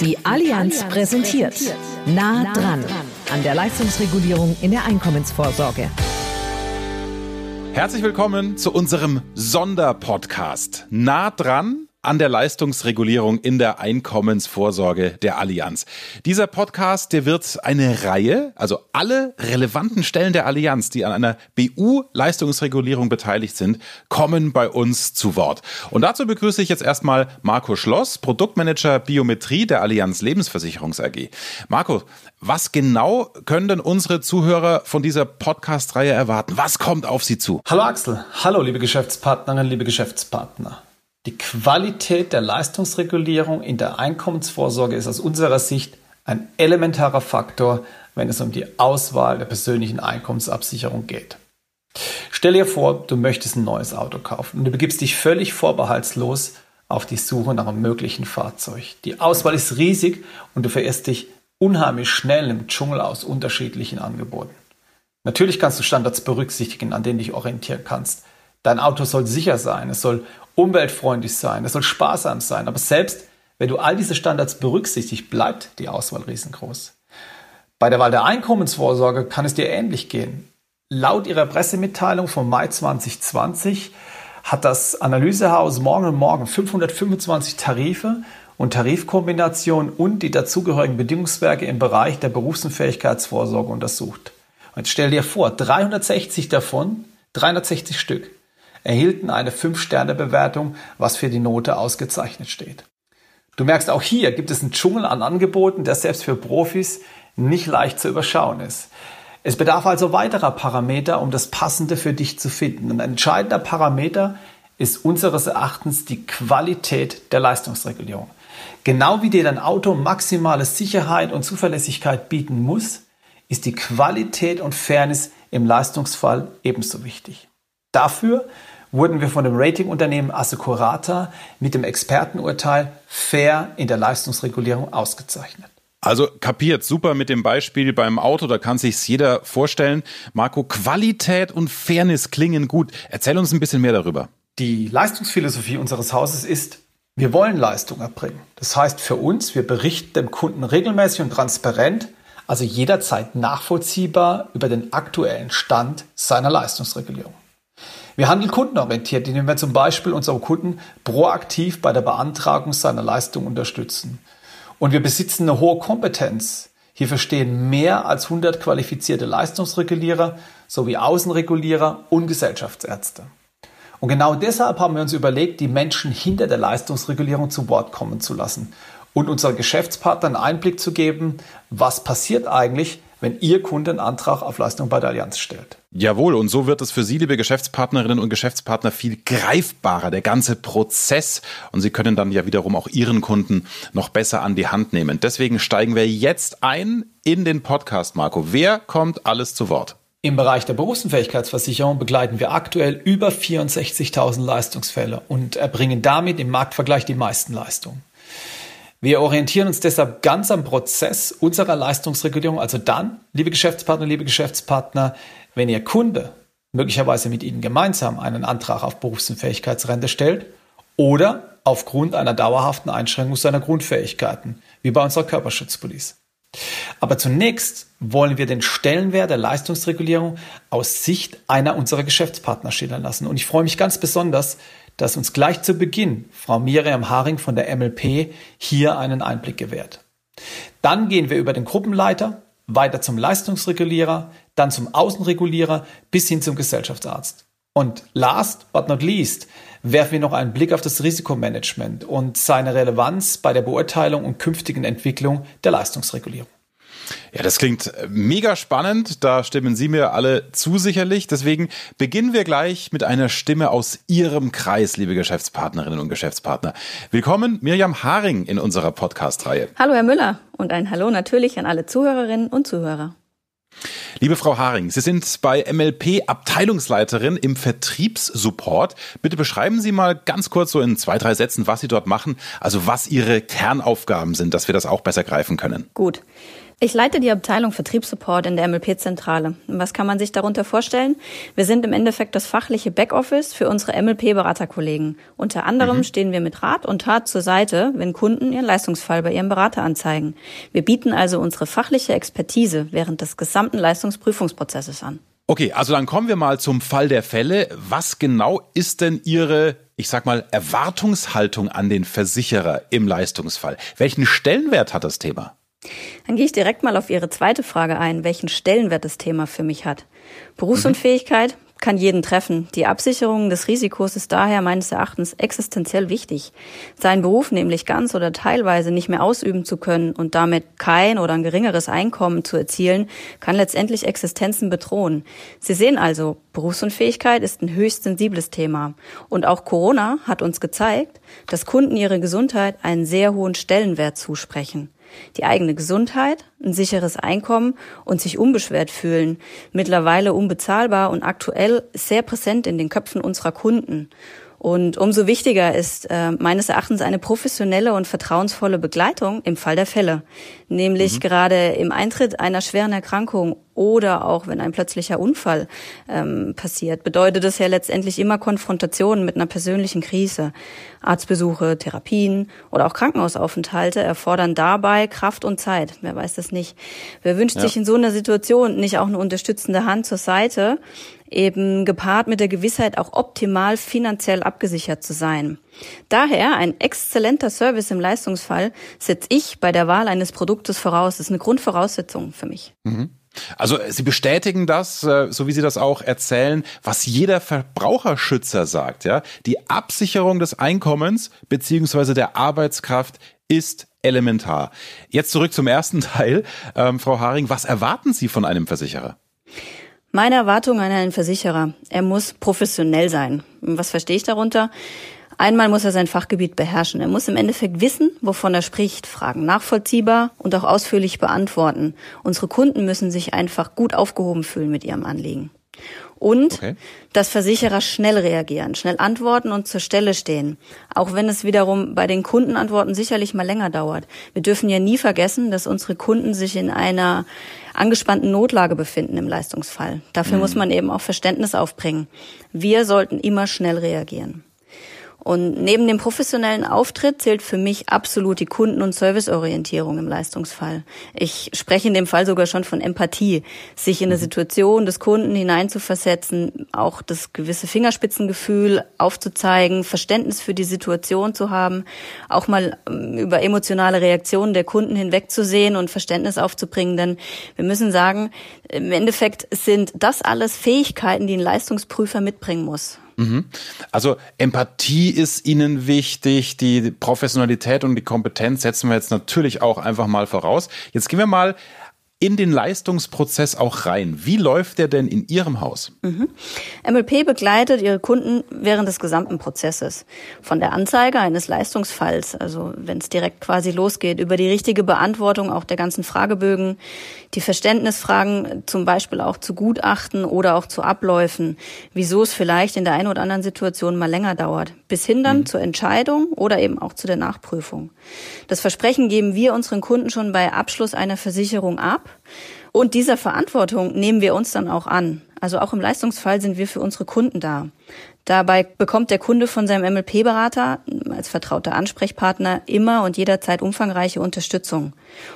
Die Allianz präsentiert Nah dran an der Leistungsregulierung in der Einkommensvorsorge. Herzlich willkommen zu unserem Sonderpodcast. Nah dran an der Leistungsregulierung in der Einkommensvorsorge der Allianz. Dieser Podcast, der wird eine Reihe, also alle relevanten Stellen der Allianz, die an einer BU-Leistungsregulierung beteiligt sind, kommen bei uns zu Wort. Und dazu begrüße ich jetzt erstmal Marco Schloss, Produktmanager Biometrie der Allianz Lebensversicherungs AG. Marco, was genau können denn unsere Zuhörer von dieser Podcast-Reihe erwarten? Was kommt auf sie zu? Hallo Axel, hallo liebe Geschäftspartnerinnen, liebe Geschäftspartner. Die Qualität der Leistungsregulierung in der Einkommensvorsorge ist aus unserer Sicht ein elementarer Faktor, wenn es um die Auswahl der persönlichen Einkommensabsicherung geht. Stell dir vor, du möchtest ein neues Auto kaufen und du begibst dich völlig vorbehaltslos auf die Suche nach einem möglichen Fahrzeug. Die Auswahl ist riesig und du verirrst dich unheimlich schnell im Dschungel aus unterschiedlichen Angeboten. Natürlich kannst du Standards berücksichtigen, an denen du dich orientieren kannst. Dein Auto soll sicher sein, es soll umweltfreundlich sein, es soll sparsam sein. Aber selbst wenn du all diese Standards berücksichtigst, bleibt die Auswahl riesengroß. Bei der Wahl der Einkommensvorsorge kann es dir ähnlich gehen. Laut ihrer Pressemitteilung vom Mai 2020 hat das Analysehaus Morgen Morgen 525 Tarife und Tarifkombinationen und die dazugehörigen Bedingungswerke im Bereich der Berufsunfähigkeitsvorsorge untersucht. Und stell dir vor, 360 davon, 360 Stück, erhielten eine 5-Sterne-Bewertung, was für die Note ausgezeichnet steht. Du merkst, auch hier gibt es einen Dschungel an Angeboten, der selbst für Profis nicht leicht zu überschauen ist. Es bedarf also weiterer Parameter, um das Passende für dich zu finden. Ein entscheidender Parameter ist unseres Erachtens die Qualität der Leistungsregulierung. Genau wie dir dein Auto maximale Sicherheit und Zuverlässigkeit bieten muss, ist die Qualität und Fairness im Leistungsfall ebenso wichtig. Dafür wurden wir von dem Ratingunternehmen Assecurata mit dem Expertenurteil fair in der Leistungsregulierung ausgezeichnet. Also kapiert, super mit dem Beispiel beim Auto, da kann sich's jeder vorstellen. Marco, Qualität und Fairness klingen gut. Erzähl uns ein bisschen mehr darüber. Die Leistungsphilosophie unseres Hauses ist, wir wollen Leistung erbringen. Das heißt für uns, wir berichten dem Kunden regelmäßig und transparent, also jederzeit nachvollziehbar über den aktuellen Stand seiner Leistungsregulierung. Wir handeln kundenorientiert, indem wir zum Beispiel unsere Kunden proaktiv bei der Beantragung seiner Leistung unterstützen. Und wir besitzen eine hohe Kompetenz. Hier verstehen mehr als 100 qualifizierte Leistungsregulierer sowie Außenregulierer und Gesellschaftsärzte. Und genau deshalb haben wir uns überlegt, die Menschen hinter der Leistungsregulierung zu Wort kommen zu lassen und unseren Geschäftspartnern Einblick zu geben, was passiert eigentlich, wenn Ihr Kunde einen Antrag auf Leistung bei der Allianz stellt. Jawohl, und so wird es für Sie, liebe Geschäftspartnerinnen und Geschäftspartner, viel greifbarer, der ganze Prozess. Und Sie können dann ja wiederum auch Ihren Kunden noch besser an die Hand nehmen. Deswegen steigen wir jetzt ein in den Podcast, Marco. Wer kommt alles zu Wort? Im Bereich der Berufsunfähigkeitsversicherung begleiten wir aktuell über 64.000 Leistungsfälle und erbringen damit im Marktvergleich die meisten Leistungen. Wir orientieren uns deshalb ganz am Prozess unserer Leistungsregulierung. Also dann, liebe Geschäftspartner, liebe Geschäftspartner, wenn Ihr Kunde möglicherweise mit Ihnen gemeinsam einen Antrag auf Berufsunfähigkeitsrente stellt oder aufgrund einer dauerhaften Einschränkung seiner Grundfähigkeiten, wie bei unserer Körperschutzpolice. Aber zunächst wollen wir den Stellenwert der Leistungsregulierung aus Sicht einer unserer Geschäftspartner schildern lassen. Und ich freue mich ganz besonders, dass uns gleich zu Beginn Frau Miriam Haring von der MLP hier einen Einblick gewährt. Dann gehen wir über den Gruppenleiter, weiter zum Leistungsregulierer, dann zum Außenregulierer bis hin zum Gesellschaftsarzt. Und last but not least werfen wir noch einen Blick auf das Risikomanagement und seine Relevanz bei der Beurteilung und künftigen Entwicklung der Leistungsregulierung. Ja, das klingt mega spannend. Da stimmen Sie mir alle zu sicherlich. Deswegen beginnen wir gleich mit einer Stimme aus Ihrem Kreis, liebe Geschäftspartnerinnen und Geschäftspartner. Willkommen, Mirjam Haring in unserer Podcast-Reihe. Hallo, Herr Müller. Und ein Hallo natürlich an alle Zuhörerinnen und Zuhörer. Liebe Frau Haring, Sie sind bei MLP Abteilungsleiterin im Vertriebssupport. Bitte beschreiben Sie mal ganz kurz so in zwei, drei Sätzen, was Sie dort machen, also was Ihre Kernaufgaben sind, dass wir das auch besser greifen können. Gut. Ich leite die Abteilung Vertriebssupport in der MLP-Zentrale. Was kann man sich darunter vorstellen? Wir sind im Endeffekt das fachliche Backoffice für unsere MLP-Beraterkollegen. Unter anderem mhm. stehen wir mit Rat und Tat zur Seite, wenn Kunden ihren Leistungsfall bei ihrem Berater anzeigen. Wir bieten also unsere fachliche Expertise während des gesamten Leistungsprüfungsprozesses an. Okay, also dann kommen wir mal zum Fall der Fälle. Was genau ist denn Ihre, ich sag mal, Erwartungshaltung an den Versicherer im Leistungsfall? Welchen Stellenwert hat das Thema? Dann gehe ich direkt mal auf Ihre zweite Frage ein, welchen Stellenwert das Thema für mich hat. Berufsunfähigkeit kann jeden treffen. Die Absicherung des Risikos ist daher meines Erachtens existenziell wichtig. Seinen Beruf nämlich ganz oder teilweise nicht mehr ausüben zu können und damit kein oder ein geringeres Einkommen zu erzielen, kann letztendlich Existenzen bedrohen. Sie sehen also, Berufsunfähigkeit ist ein höchst sensibles Thema. Und auch Corona hat uns gezeigt, dass Kunden ihre Gesundheit einen sehr hohen Stellenwert zusprechen die eigene Gesundheit, ein sicheres Einkommen und sich unbeschwert fühlen, mittlerweile unbezahlbar und aktuell sehr präsent in den Köpfen unserer Kunden. Und umso wichtiger ist äh, meines Erachtens eine professionelle und vertrauensvolle Begleitung im Fall der Fälle. Nämlich mhm. gerade im Eintritt einer schweren Erkrankung oder auch wenn ein plötzlicher Unfall ähm, passiert, bedeutet es ja letztendlich immer Konfrontationen mit einer persönlichen Krise. Arztbesuche, Therapien oder auch Krankenhausaufenthalte erfordern dabei Kraft und Zeit. Wer weiß das nicht? Wer wünscht ja. sich in so einer Situation nicht auch eine unterstützende Hand zur Seite? Eben gepaart mit der Gewissheit, auch optimal finanziell abgesichert zu sein. Daher ein exzellenter Service im Leistungsfall setze ich bei der Wahl eines Produktes voraus. Das ist eine Grundvoraussetzung für mich. Mhm. Also Sie bestätigen das, äh, so wie Sie das auch erzählen, was jeder Verbraucherschützer sagt. Ja, die Absicherung des Einkommens beziehungsweise der Arbeitskraft ist elementar. Jetzt zurück zum ersten Teil, ähm, Frau Haring. Was erwarten Sie von einem Versicherer? Meine Erwartung an einen Versicherer, er muss professionell sein. Was verstehe ich darunter? Einmal muss er sein Fachgebiet beherrschen. Er muss im Endeffekt wissen, wovon er spricht, Fragen nachvollziehbar und auch ausführlich beantworten. Unsere Kunden müssen sich einfach gut aufgehoben fühlen mit ihrem Anliegen. Und okay. dass Versicherer schnell reagieren, schnell antworten und zur Stelle stehen. Auch wenn es wiederum bei den Kundenantworten sicherlich mal länger dauert. Wir dürfen ja nie vergessen, dass unsere Kunden sich in einer angespannten Notlage befinden im Leistungsfall. Dafür mhm. muss man eben auch Verständnis aufbringen. Wir sollten immer schnell reagieren. Und neben dem professionellen Auftritt zählt für mich absolut die Kunden- und Serviceorientierung im Leistungsfall. Ich spreche in dem Fall sogar schon von Empathie, sich in eine mhm. Situation des Kunden hineinzuversetzen, auch das gewisse Fingerspitzengefühl aufzuzeigen, Verständnis für die Situation zu haben, auch mal ähm, über emotionale Reaktionen der Kunden hinwegzusehen und Verständnis aufzubringen. Denn wir müssen sagen, im Endeffekt sind das alles Fähigkeiten, die ein Leistungsprüfer mitbringen muss. Mhm. Also Empathie ist Ihnen wichtig, die Professionalität und die Kompetenz setzen wir jetzt natürlich auch einfach mal voraus. Jetzt gehen wir mal in den Leistungsprozess auch rein. Wie läuft der denn in Ihrem Haus? Mhm. MLP begleitet ihre Kunden während des gesamten Prozesses. Von der Anzeige eines Leistungsfalls, also wenn es direkt quasi losgeht, über die richtige Beantwortung auch der ganzen Fragebögen, die Verständnisfragen zum Beispiel auch zu Gutachten oder auch zu Abläufen, wieso es vielleicht in der einen oder anderen Situation mal länger dauert, bis hin dann mhm. zur Entscheidung oder eben auch zu der Nachprüfung. Das Versprechen geben wir unseren Kunden schon bei Abschluss einer Versicherung ab. Und dieser Verantwortung nehmen wir uns dann auch an. Also auch im Leistungsfall sind wir für unsere Kunden da. Dabei bekommt der Kunde von seinem MLP-Berater als vertrauter Ansprechpartner immer und jederzeit umfangreiche Unterstützung.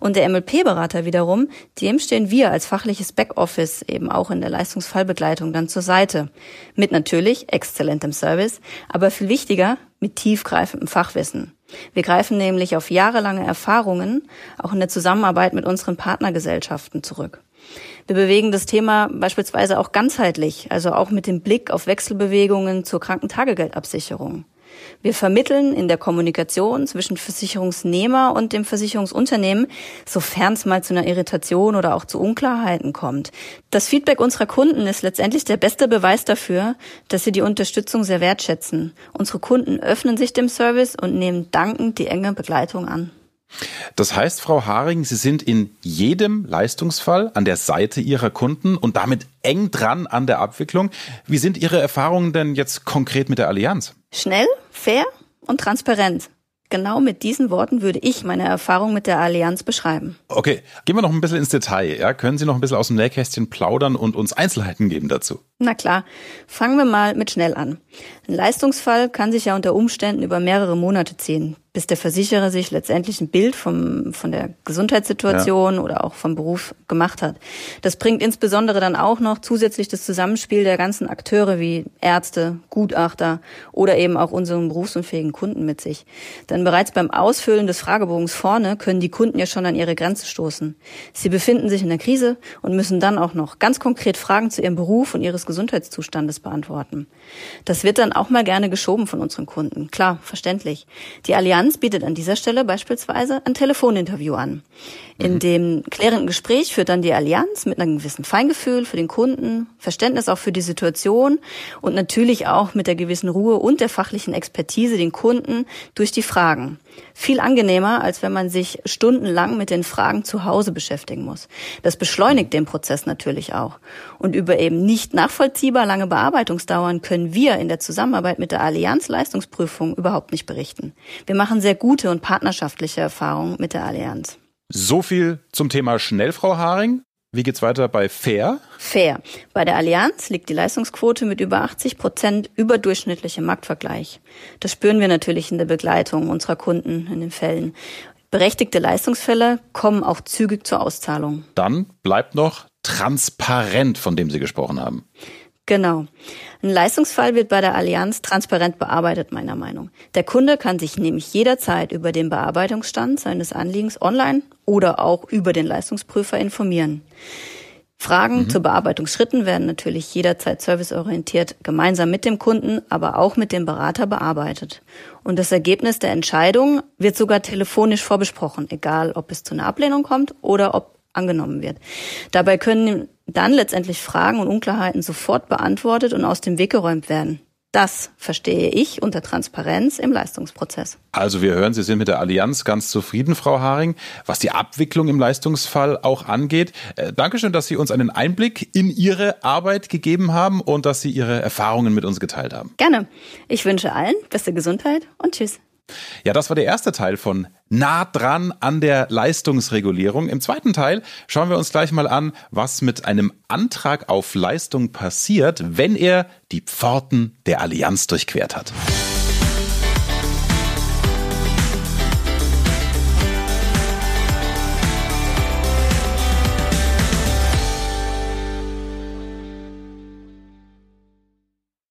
Und der MLP-Berater wiederum, dem stehen wir als fachliches Backoffice eben auch in der Leistungsfallbegleitung dann zur Seite. Mit natürlich exzellentem Service, aber viel wichtiger, mit tiefgreifendem Fachwissen. Wir greifen nämlich auf jahrelange Erfahrungen auch in der Zusammenarbeit mit unseren Partnergesellschaften zurück. Wir bewegen das Thema beispielsweise auch ganzheitlich, also auch mit dem Blick auf Wechselbewegungen zur Krankentagegeldabsicherung. Wir vermitteln in der Kommunikation zwischen Versicherungsnehmer und dem Versicherungsunternehmen, sofern es mal zu einer Irritation oder auch zu Unklarheiten kommt. Das Feedback unserer Kunden ist letztendlich der beste Beweis dafür, dass sie die Unterstützung sehr wertschätzen. Unsere Kunden öffnen sich dem Service und nehmen dankend die enge Begleitung an. Das heißt, Frau Haring, Sie sind in jedem Leistungsfall an der Seite Ihrer Kunden und damit eng dran an der Abwicklung. Wie sind Ihre Erfahrungen denn jetzt konkret mit der Allianz? Schnell, fair und transparent. Genau mit diesen Worten würde ich meine Erfahrung mit der Allianz beschreiben. Okay, gehen wir noch ein bisschen ins Detail. Ja? Können Sie noch ein bisschen aus dem Nähkästchen plaudern und uns Einzelheiten geben dazu? Na klar, fangen wir mal mit schnell an. Ein Leistungsfall kann sich ja unter Umständen über mehrere Monate ziehen, bis der Versicherer sich letztendlich ein Bild vom, von der Gesundheitssituation ja. oder auch vom Beruf gemacht hat. Das bringt insbesondere dann auch noch zusätzlich das Zusammenspiel der ganzen Akteure wie Ärzte, Gutachter oder eben auch unseren berufsunfähigen Kunden mit sich. Denn bereits beim Ausfüllen des Fragebogens vorne können die Kunden ja schon an ihre Grenze stoßen. Sie befinden sich in der Krise und müssen dann auch noch ganz konkret Fragen zu ihrem Beruf und ihres Gesundheitszustandes beantworten. Das wird dann auch mal gerne geschoben von unseren Kunden. Klar, verständlich. Die Allianz bietet an dieser Stelle beispielsweise ein Telefoninterview an. In mhm. dem klärenden Gespräch führt dann die Allianz mit einem gewissen Feingefühl für den Kunden, Verständnis auch für die Situation und natürlich auch mit der gewissen Ruhe und der fachlichen Expertise den Kunden durch die Fragen. Viel angenehmer, als wenn man sich stundenlang mit den Fragen zu Hause beschäftigen muss. Das beschleunigt den Prozess natürlich auch. Und über eben nicht nachvollziehbar lange Bearbeitungsdauern können wir in der Zusammenarbeit mit der Allianz Leistungsprüfung überhaupt nicht berichten. Wir machen sehr gute und partnerschaftliche Erfahrungen mit der Allianz. So viel zum Thema schnell, Frau Haring. Wie geht's weiter bei Fair? Fair. Bei der Allianz liegt die Leistungsquote mit über 80 Prozent überdurchschnittlichem Marktvergleich. Das spüren wir natürlich in der Begleitung unserer Kunden in den Fällen. Berechtigte Leistungsfälle kommen auch zügig zur Auszahlung. Dann bleibt noch transparent, von dem Sie gesprochen haben. Genau. Ein Leistungsfall wird bei der Allianz transparent bearbeitet, meiner Meinung. Der Kunde kann sich nämlich jederzeit über den Bearbeitungsstand seines Anliegens online oder auch über den Leistungsprüfer informieren. Fragen mhm. zu Bearbeitungsschritten werden natürlich jederzeit serviceorientiert gemeinsam mit dem Kunden, aber auch mit dem Berater bearbeitet. Und das Ergebnis der Entscheidung wird sogar telefonisch vorbesprochen, egal ob es zu einer Ablehnung kommt oder ob angenommen wird. Dabei können dann letztendlich Fragen und Unklarheiten sofort beantwortet und aus dem Weg geräumt werden. Das verstehe ich unter Transparenz im Leistungsprozess. Also wir hören, Sie sind mit der Allianz ganz zufrieden, Frau Haring, was die Abwicklung im Leistungsfall auch angeht. Äh, Dankeschön, dass Sie uns einen Einblick in Ihre Arbeit gegeben haben und dass Sie Ihre Erfahrungen mit uns geteilt haben. Gerne. Ich wünsche allen beste Gesundheit und tschüss. Ja, das war der erste Teil von nah dran an der Leistungsregulierung. Im zweiten Teil schauen wir uns gleich mal an, was mit einem Antrag auf Leistung passiert, wenn er die Pforten der Allianz durchquert hat.